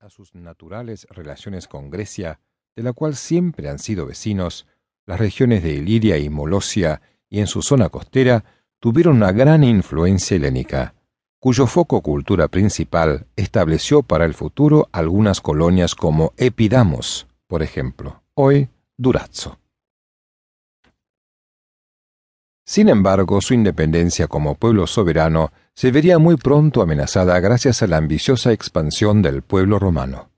a sus naturales relaciones con Grecia, de la cual siempre han sido vecinos, las regiones de Iliria y Molosia y en su zona costera tuvieron una gran influencia helénica, cuyo foco cultura principal estableció para el futuro algunas colonias como Epidamos, por ejemplo, hoy Durazzo. Sin embargo, su independencia como pueblo soberano se vería muy pronto amenazada gracias a la ambiciosa expansión del pueblo romano.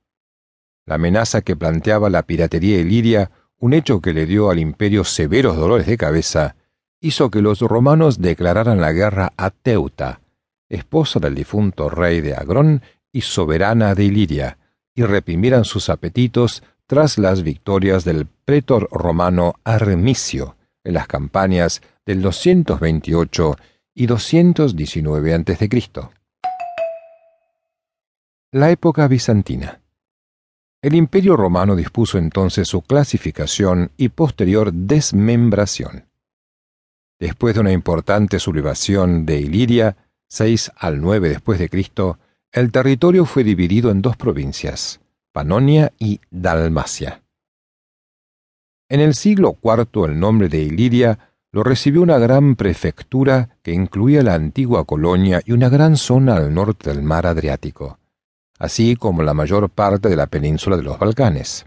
La amenaza que planteaba la piratería iliria, un hecho que le dio al imperio severos dolores de cabeza, hizo que los romanos declararan la guerra a Teuta, esposa del difunto rey de Agrón y soberana de Iliria, y reprimieran sus apetitos tras las victorias del pretor romano Armisio en las campañas del 228 y 219 a.C. La época bizantina. El imperio romano dispuso entonces su clasificación y posterior desmembración. Después de una importante sublevación de Iliria, 6 al 9 después de Cristo, el territorio fue dividido en dos provincias, Panonia y Dalmacia. En el siglo IV el nombre de Iliria lo recibió una gran prefectura que incluía la antigua colonia y una gran zona al norte del mar Adriático, así como la mayor parte de la península de los Balcanes.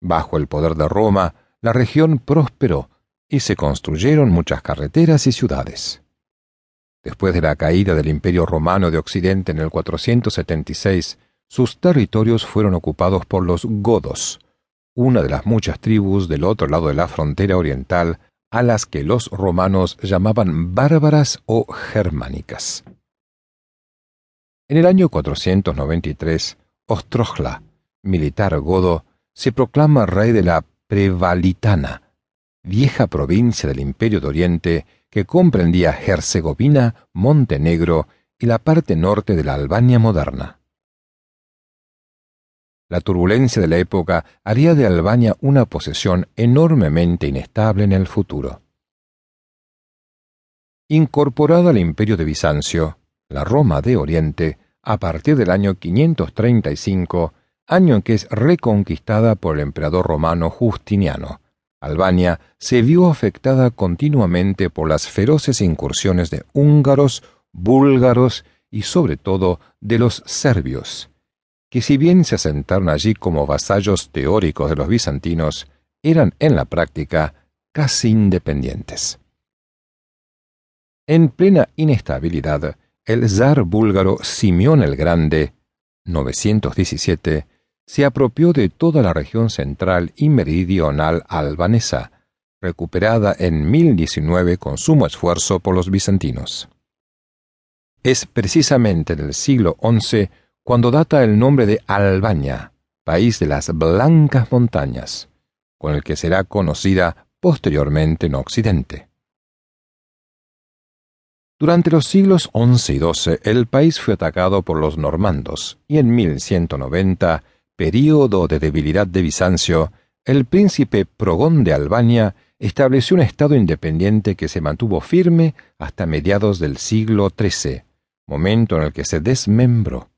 Bajo el poder de Roma, la región prosperó y se construyeron muchas carreteras y ciudades. Después de la caída del Imperio Romano de Occidente en el 476, sus territorios fueron ocupados por los godos, una de las muchas tribus del otro lado de la frontera oriental a las que los romanos llamaban bárbaras o germánicas. En el año 493, Ostrogla, militar godo, se proclama rey de la Prevalitana, vieja provincia del Imperio de Oriente que comprendía Herzegovina, Montenegro y la parte norte de la Albania moderna. La turbulencia de la época haría de Albania una posesión enormemente inestable en el futuro. Incorporada al imperio de Bizancio, la Roma de Oriente, a partir del año 535, año en que es reconquistada por el emperador romano Justiniano, Albania se vio afectada continuamente por las feroces incursiones de húngaros, búlgaros y sobre todo de los serbios, que si bien se asentaron allí como vasallos teóricos de los bizantinos, eran en la práctica casi independientes. En plena inestabilidad, el zar búlgaro Simeón el Grande, 917, se apropió de toda la región central y meridional albanesa, recuperada en 1019 con sumo esfuerzo por los bizantinos. Es precisamente en el siglo XI cuando data el nombre de Albania, país de las blancas montañas, con el que será conocida posteriormente en Occidente. Durante los siglos XI y XII el país fue atacado por los normandos y en 1190, período de debilidad de Bizancio, el príncipe Progón de Albania estableció un estado independiente que se mantuvo firme hasta mediados del siglo XIII, momento en el que se desmembró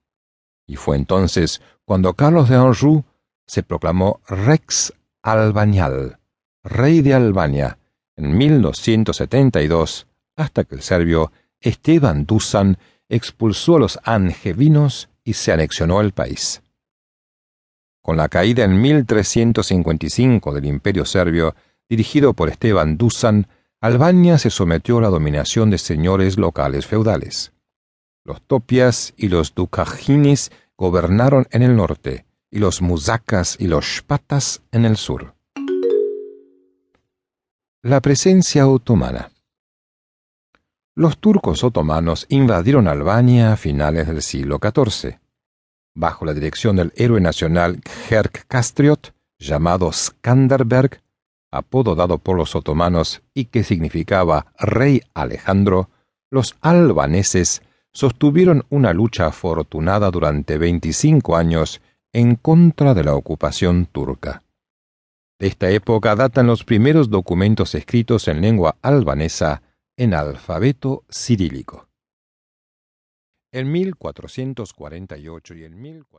y fue entonces cuando Carlos de Anjou se proclamó Rex Albanial, rey de Albania, en 1272, hasta que el serbio Esteban Dusan expulsó a los angevinos y se anexionó el país. Con la caída en 1355 del imperio serbio, dirigido por Esteban Dusan, Albania se sometió a la dominación de señores locales feudales. Los topias y los dukajinis gobernaron en el norte, y los muzakas y los shpatas en el sur. La presencia otomana. Los turcos otomanos invadieron Albania a finales del siglo XIV. Bajo la dirección del héroe nacional Kherk Kastriot, llamado Skanderberg, apodo dado por los otomanos y que significaba Rey Alejandro, los albaneses sostuvieron una lucha afortunada durante 25 años en contra de la ocupación turca. De esta época datan los primeros documentos escritos en lengua albanesa en alfabeto cirílico. En 1448 y en